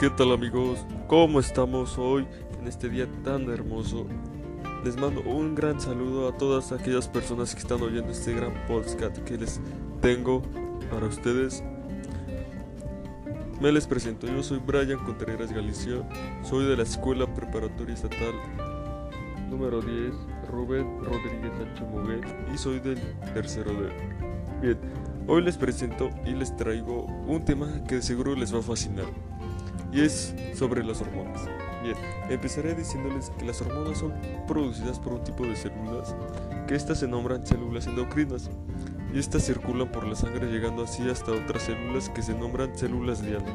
¿Qué tal amigos? ¿Cómo estamos hoy en este día tan hermoso? Les mando un gran saludo a todas aquellas personas que están oyendo este gran podcast que les tengo para ustedes. Me les presento, yo soy Brian Contreras Galicia, soy de la Escuela Preparatoria Estatal número 10, Rubén Rodríguez Sánchez y soy del tercero de... Bien, hoy les presento y les traigo un tema que seguro les va a fascinar y es sobre las hormonas. Bien, empezaré diciéndoles que las hormonas son producidas por un tipo de células, que estas se nombran células endocrinas, y estas circulan por la sangre llegando así hasta otras células que se nombran células diana.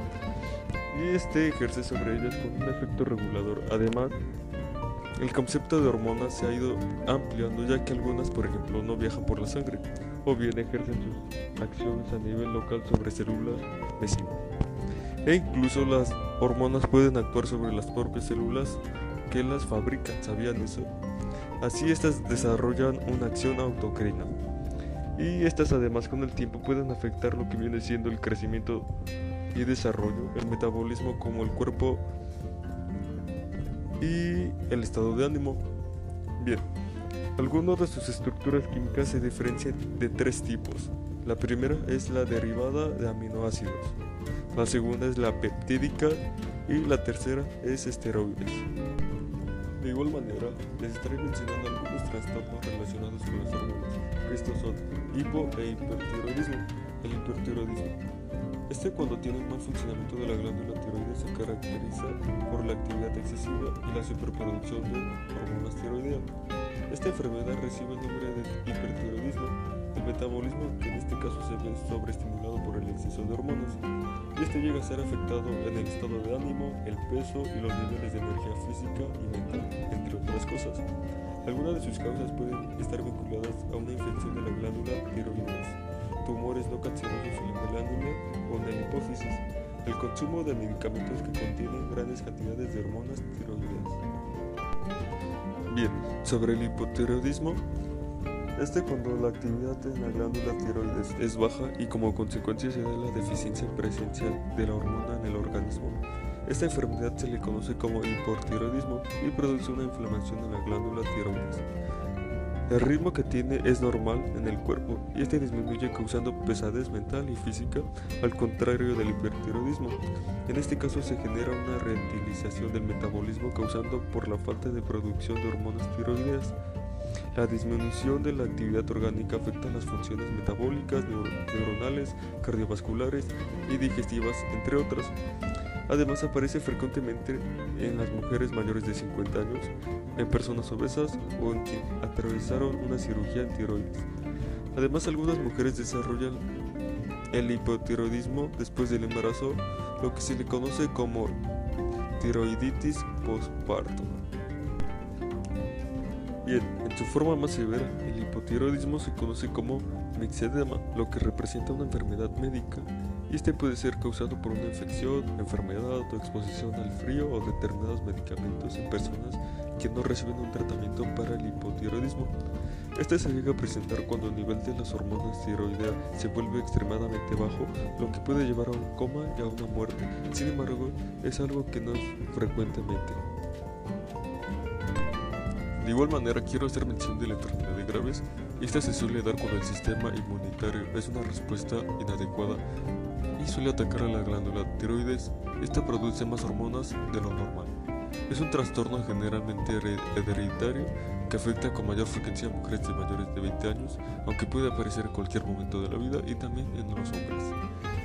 Y este ejerce sobre ellas con un efecto regulador. Además, el concepto de hormonas se ha ido ampliando ya que algunas, por ejemplo, no viajan por la sangre o bien ejercen sus acciones a nivel local sobre células vecinas. E incluso las hormonas pueden actuar sobre las propias células que las fabrican, ¿sabían eso? Así estas desarrollan una acción autocrina. Y estas además con el tiempo pueden afectar lo que viene siendo el crecimiento y desarrollo, el metabolismo como el cuerpo y el estado de ánimo. Bien, algunas de sus estructuras químicas se diferencian de tres tipos. La primera es la derivada de aminoácidos la segunda es la peptídica y la tercera es esteroides. De igual manera, les estaré mencionando algunos trastornos relacionados con las hormonas, estos son hipo e hipertiroidismo. El hipertiroidismo. Este cuando tiene un mal funcionamiento de la glándula tiroides se caracteriza por la actividad excesiva y la superproducción de hormonas tiroideas. Esta enfermedad recibe el nombre de hipertiroidismo, metabolismo que en este caso se ve sobreestimulado por el exceso de hormonas y este llega a ser afectado en el estado de ánimo, el peso y los niveles de energía física y mental, entre otras cosas. Algunas de sus causas pueden estar vinculadas a una infección de la glándula tiroides, tumores no cancerosos en la glándula o en la hipófisis, el consumo de medicamentos que contienen grandes cantidades de hormonas tiroideas. Bien, sobre el hipotiroidismo, este cuando la actividad en la glándula tiroides es baja y como consecuencia se da la deficiencia presencial de la hormona en el organismo. Esta enfermedad se le conoce como hipotiroidismo y produce una inflamación en la glándula tiroides. El ritmo que tiene es normal en el cuerpo y este disminuye causando pesadez mental y física, al contrario del hipertiroidismo. En este caso se genera una rentilización del metabolismo causando por la falta de producción de hormonas tiroideas. La disminución de la actividad orgánica afecta las funciones metabólicas, neuronales, cardiovasculares y digestivas, entre otras. Además aparece frecuentemente en las mujeres mayores de 50 años, en personas obesas o en quien atravesaron una cirugía en tiroides. Además algunas mujeres desarrollan el hipotiroidismo después del embarazo, lo que se le conoce como tiroiditis postparto. Bien, su forma más severa, el hipotiroidismo se conoce como mixedema, lo que representa una enfermedad médica, y este puede ser causado por una infección, enfermedad o exposición al frío o determinados medicamentos en personas que no reciben un tratamiento para el hipotiroidismo. Este se llega a presentar cuando el nivel de las hormonas tiroideas se vuelve extremadamente bajo, lo que puede llevar a un coma y a una muerte. Sin embargo, es algo que no es frecuentemente. De igual manera, quiero hacer mención de la enfermedad de graves. Esta se suele dar cuando el sistema inmunitario es una respuesta inadecuada y suele atacar a la glándula tiroides. Esta produce más hormonas de lo normal. Es un trastorno generalmente hereditario que afecta con mayor frecuencia a mujeres de mayores de 20 años, aunque puede aparecer en cualquier momento de la vida y también en los hombres.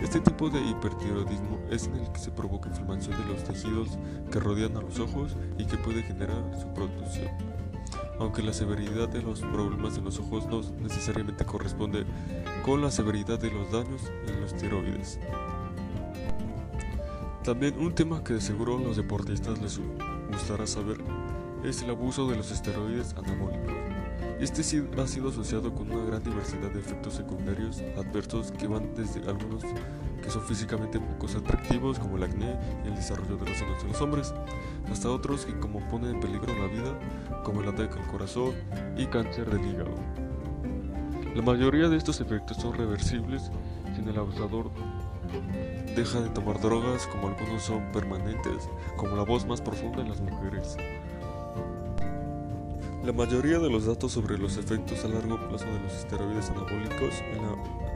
Este tipo de hipertiroidismo es en el que se provoca inflamación de los tejidos que rodean a los ojos y que puede generar su producción aunque la severidad de los problemas de los ojos no necesariamente corresponde con la severidad de los daños en los tiroides. También un tema que de seguro a los deportistas les gustará saber es el abuso de los esteroides anabólicos. Este ha sido asociado con una gran diversidad de efectos secundarios adversos que van desde algunos que son físicamente pocos atractivos como el acné y el desarrollo de los senos de los hombres, hasta otros que como ponen en peligro la vida como el ataque al corazón y cáncer del hígado. La mayoría de estos efectos son reversibles sin el abusador Deja de tomar drogas como algunos son permanentes, como la voz más profunda en las mujeres. La mayoría de los datos sobre los efectos a largo plazo de los esteroides anabólicos en la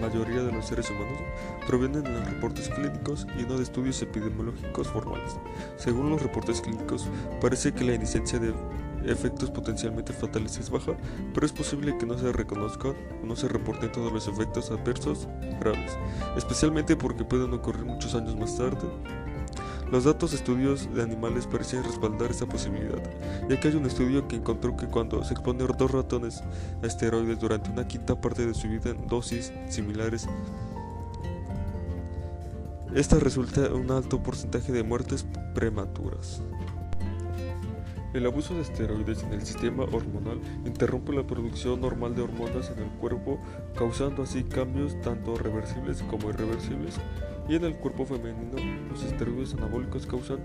mayoría de los seres humanos provienen de los reportes clínicos y no de estudios epidemiológicos formales. Según los reportes clínicos, parece que la incidencia de efectos potencialmente fatales es baja, pero es posible que no se reconozcan o no se reporten todos los efectos adversos graves, especialmente porque pueden ocurrir muchos años más tarde los datos de estudios de animales parecen respaldar esa posibilidad, ya que hay un estudio que encontró que cuando se exponen dos ratones a esteroides durante una quinta parte de su vida en dosis similares, esta resulta en un alto porcentaje de muertes prematuras. El abuso de esteroides en el sistema hormonal interrumpe la producción normal de hormonas en el cuerpo, causando así cambios tanto reversibles como irreversibles y en el cuerpo femenino, los esteroides anabólicos causan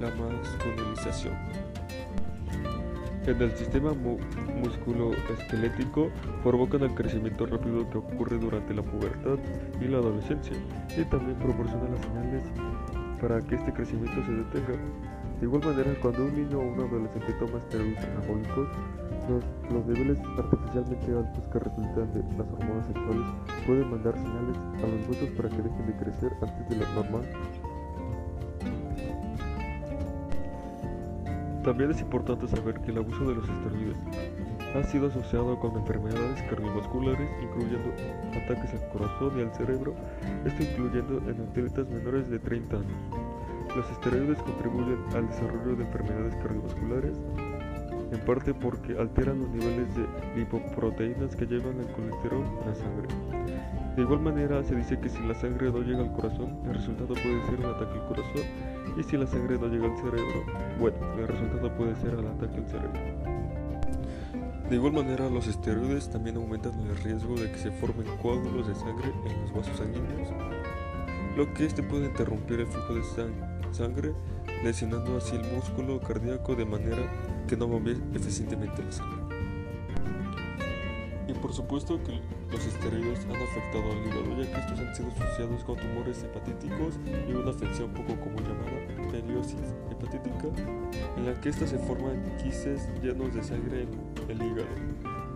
la masculinización. En el sistema musculoesquelético provocan el crecimiento rápido que ocurre durante la pubertad y la adolescencia y también proporcionan las señales para que este crecimiento se detenga. De igual manera, cuando un niño o un adolescente toma esteroides anabólicos, los, niveles artificialmente altos que resultan de las hormonas sexuales pueden mandar señales a los huesos para que dejen de crecer antes de lo normal. También es importante saber que el abuso de los esteroides ha sido asociado con enfermedades cardiovasculares, incluyendo ataques al corazón y al cerebro, esto incluyendo en atletas menores de 30 años. Los esteroides contribuyen al desarrollo de enfermedades cardiovasculares, en parte porque alteran los niveles de lipoproteínas que llevan el colesterol en la sangre. De igual manera, se dice que si la sangre no llega al corazón, el resultado puede ser un ataque al corazón, y si la sangre no llega al cerebro, bueno, el resultado puede ser el ataque al cerebro. De igual manera, los esteroides también aumentan el riesgo de que se formen coágulos de sangre en los vasos sanguíneos, lo que este puede interrumpir el flujo de sangre, lesionando así el músculo cardíaco de manera que no bombee eficientemente la sangre. Y por supuesto que los esteroides han afectado al hígado, ya que estos han sido asociados con tumores hepatíticos y una afección poco común llamada periosis hepatítica, en la que éstas se forman quistes llenos de sangre en el hígado.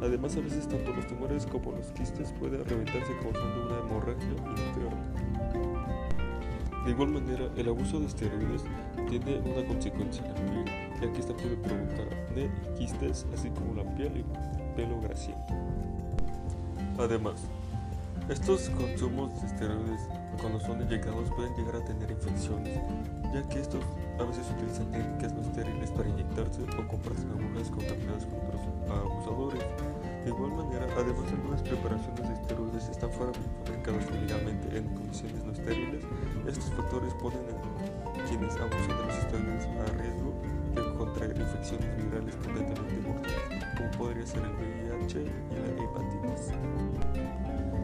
Además, a veces tanto los tumores como los quistes pueden reventarse causando una hemorragia interna. De igual manera, el abuso de esteroides tiene una consecuencia en la piel, ya que esta puede provocar acné y quistes, así como la piel y pelo grasiento. Además, estos consumos de esteroides cuando son inyectados pueden llegar a tener infecciones, ya que estos a veces utilizan técnicas no estériles para inyectarse o comprarse agujas contaminadas con otros abusadores. De igual manera, además algunas preparaciones de esteroides están fabricadas ilegalmente en condiciones no estériles. Estos factores ponen a quienes abusan de los esteroides a riesgo contraer infecciones virales potencialmente mortales, como podría ser el VIH y la hepatitis.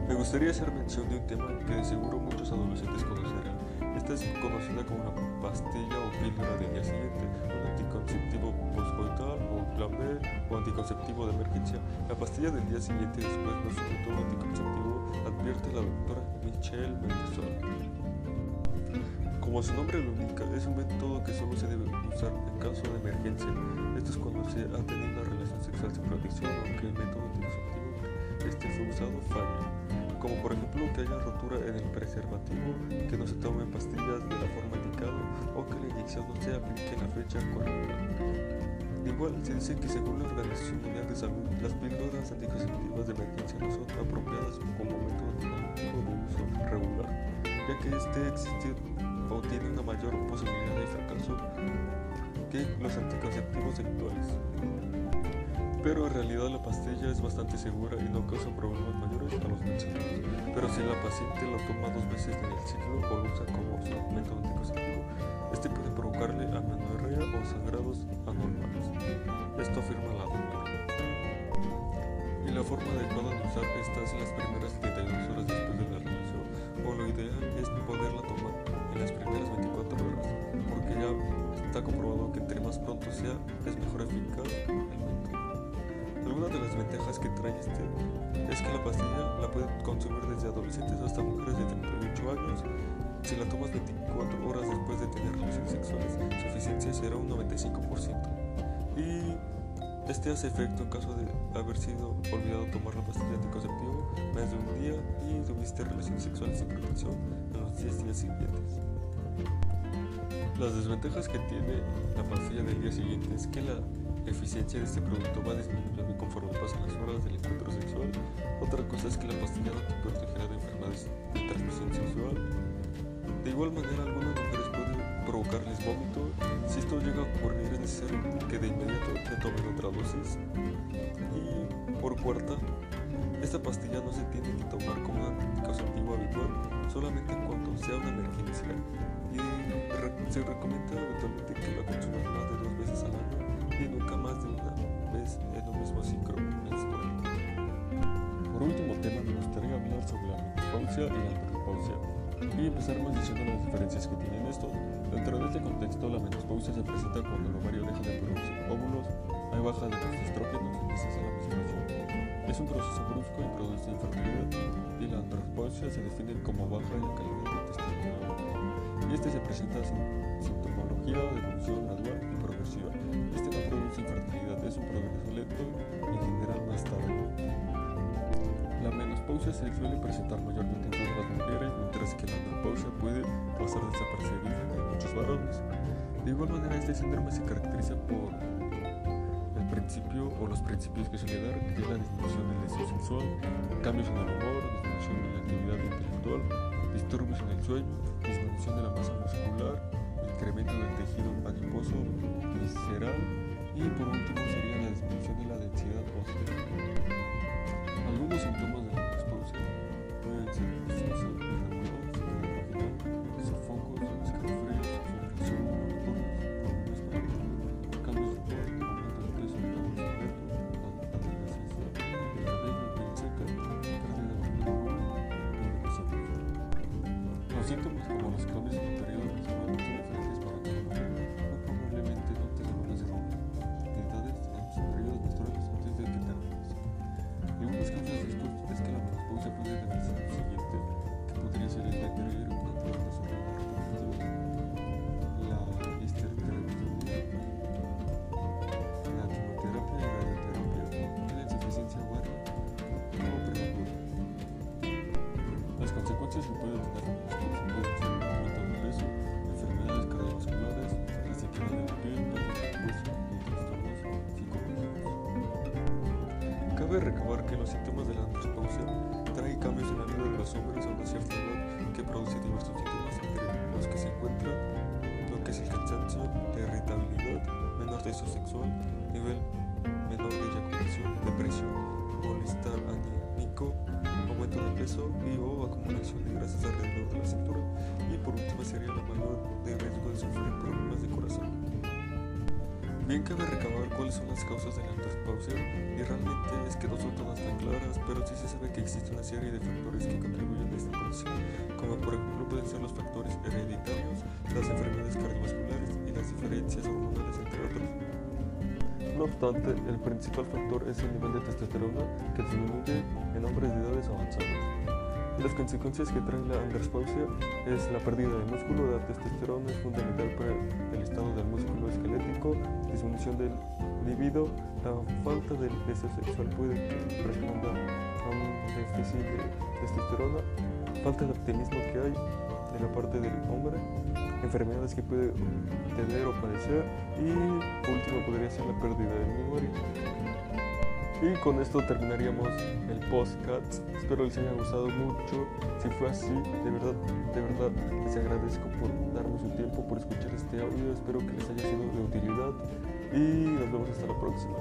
Me gustaría hacer mención de un tema que de seguro muchos adolescentes conocerán. Esta es conocida como la pastilla o píldora del día siguiente, un anticonceptivo postcoital o plan B o anticonceptivo de emergencia. La pastilla del día siguiente después de su método anticonceptivo advierte la doctora Michelle Mendelssohn. Como su nombre lo indica, es un método que solo se debe usar en caso de emergencia. Esto es cuando se ha tenido una relación sexual sin protección o que el método anticonceptivo este fue usado falla. Como por ejemplo que haya rotura en el preservativo, que no se tomen pastillas de la forma indicada o que la inyección no se aplique en la fecha correcta. Igual se dice que según la Organización Mundial de Salud, las píldoras anticonceptivas de emergencia no son apropiadas como método de uso regular, ya que este existe o tiene una mayor posibilidad de fracaso que los anticonceptivos actuales. Pero en realidad la pastilla es bastante segura y no causa problemas mayores a los mencionados. Pero si la paciente la toma dos veces en el ciclo o lo usa como su método anticonceptivo, este puede provocarle amenorrea o sangrados anormales. Esto afirma la doctora. Y la forma adecuada de usar estas las primeras 72 horas después de la relación, o lo ideal es poderla tomar es mejor el método. Algunas de las ventajas que trae este es que la pastilla la pueden consumir desde adolescentes hasta mujeres de 38 años. Si la tomas 24 horas después de tener relaciones sexuales, su eficiencia será un 95%. Y este hace efecto en caso de haber sido olvidado tomar la pastilla anticonceptiva más de un día y tuviste relaciones sexuales sin protección en los 10 días siguientes. Las desventajas que tiene la pastilla del día siguiente es que la eficiencia de este producto va disminuyendo conforme pasan las horas del encuentro sexual. Otra cosa es que la pastilla no te protegerá de enfermedades de transmisión sexual. De igual manera, algunas mujeres pueden provocarles vómito. Si esto llega a ocurrir, es necesario que de inmediato se tomen otra dosis. Y por cuarta, esta pastilla no se tiene que tomar como anticonceptivo habitual, solamente cuando sea una emergencia. Y se recomienda habitualmente que la consumas más de dos veces al año y nunca más de una vez en un mismo ciclo menstrual. Por último tema, me gustaría hablar sobre la menopausia y la andropausia y empezaremos diciendo las diferencias que tienen estos. Dentro de este contexto, la menopausia se presenta cuando el ovario deja de producir óvulos, hay baja de los estrógenos y cesa la menstruación. Es un proceso brusco y produce infertilidad, y la andropausia se define como baja en la calidad de testosterona. Y este se presenta sin sintomología de evolución gradual y progresiva. Este no produce infertilidad, es un progreso lento y en general más tarde. La menopausia se suele presentar mayormente en todas las mujeres, mientras que la andropausia puede pasar desapercibida en muchos varones. De igual manera, este síndrome se caracteriza por principio o los principios que suele dar, que es la disminución del deseo sexual, cambios en el humor, disminución de la actividad intelectual, disturbios en el sueño, disminución de la masa muscular, incremento del tejido adiposo visceral y por último Cabe recabar que los síntomas de la menopausia traen cambios en la vida de los hombres a una cierta edad que produce diversos síntomas entre los que se encuentran lo que es el cansancio, la irritabilidad, menor deseo sexual, nivel menor de eyaculación, depresión, malestar anímico, aumento de peso y o acumulación de grasas alrededor de la cintura y por último sería la mayor de riesgo de sufrir problemas de corazón. Bien cabe recabar cuáles son las causas de la menopausia y realmente es que no son todas tan claras, pero sí se sabe que existe una serie de factores que contribuyen a esta condición, como por ejemplo pueden ser los factores hereditarios, las enfermedades cardiovasculares y las diferencias hormonales entre otros. No obstante, el principal factor es el nivel de testosterona que disminuye en hombres de edades avanzadas. Las consecuencias que trae la andropausia es la pérdida de músculo, la testosterona es fundamental para el estado del músculo esquelético, disminución del libido, la falta de deseo sexual puede que responda a un déficit de testosterona, falta de optimismo que hay de la parte del hombre, enfermedades que puede tener o padecer y último podría ser la pérdida de memoria. Y con esto terminaríamos el podcast. Espero les haya gustado mucho. Si fue así, de verdad, de verdad les agradezco por darme su tiempo, por escuchar este audio. Espero que les haya sido de utilidad y nos vemos hasta la próxima.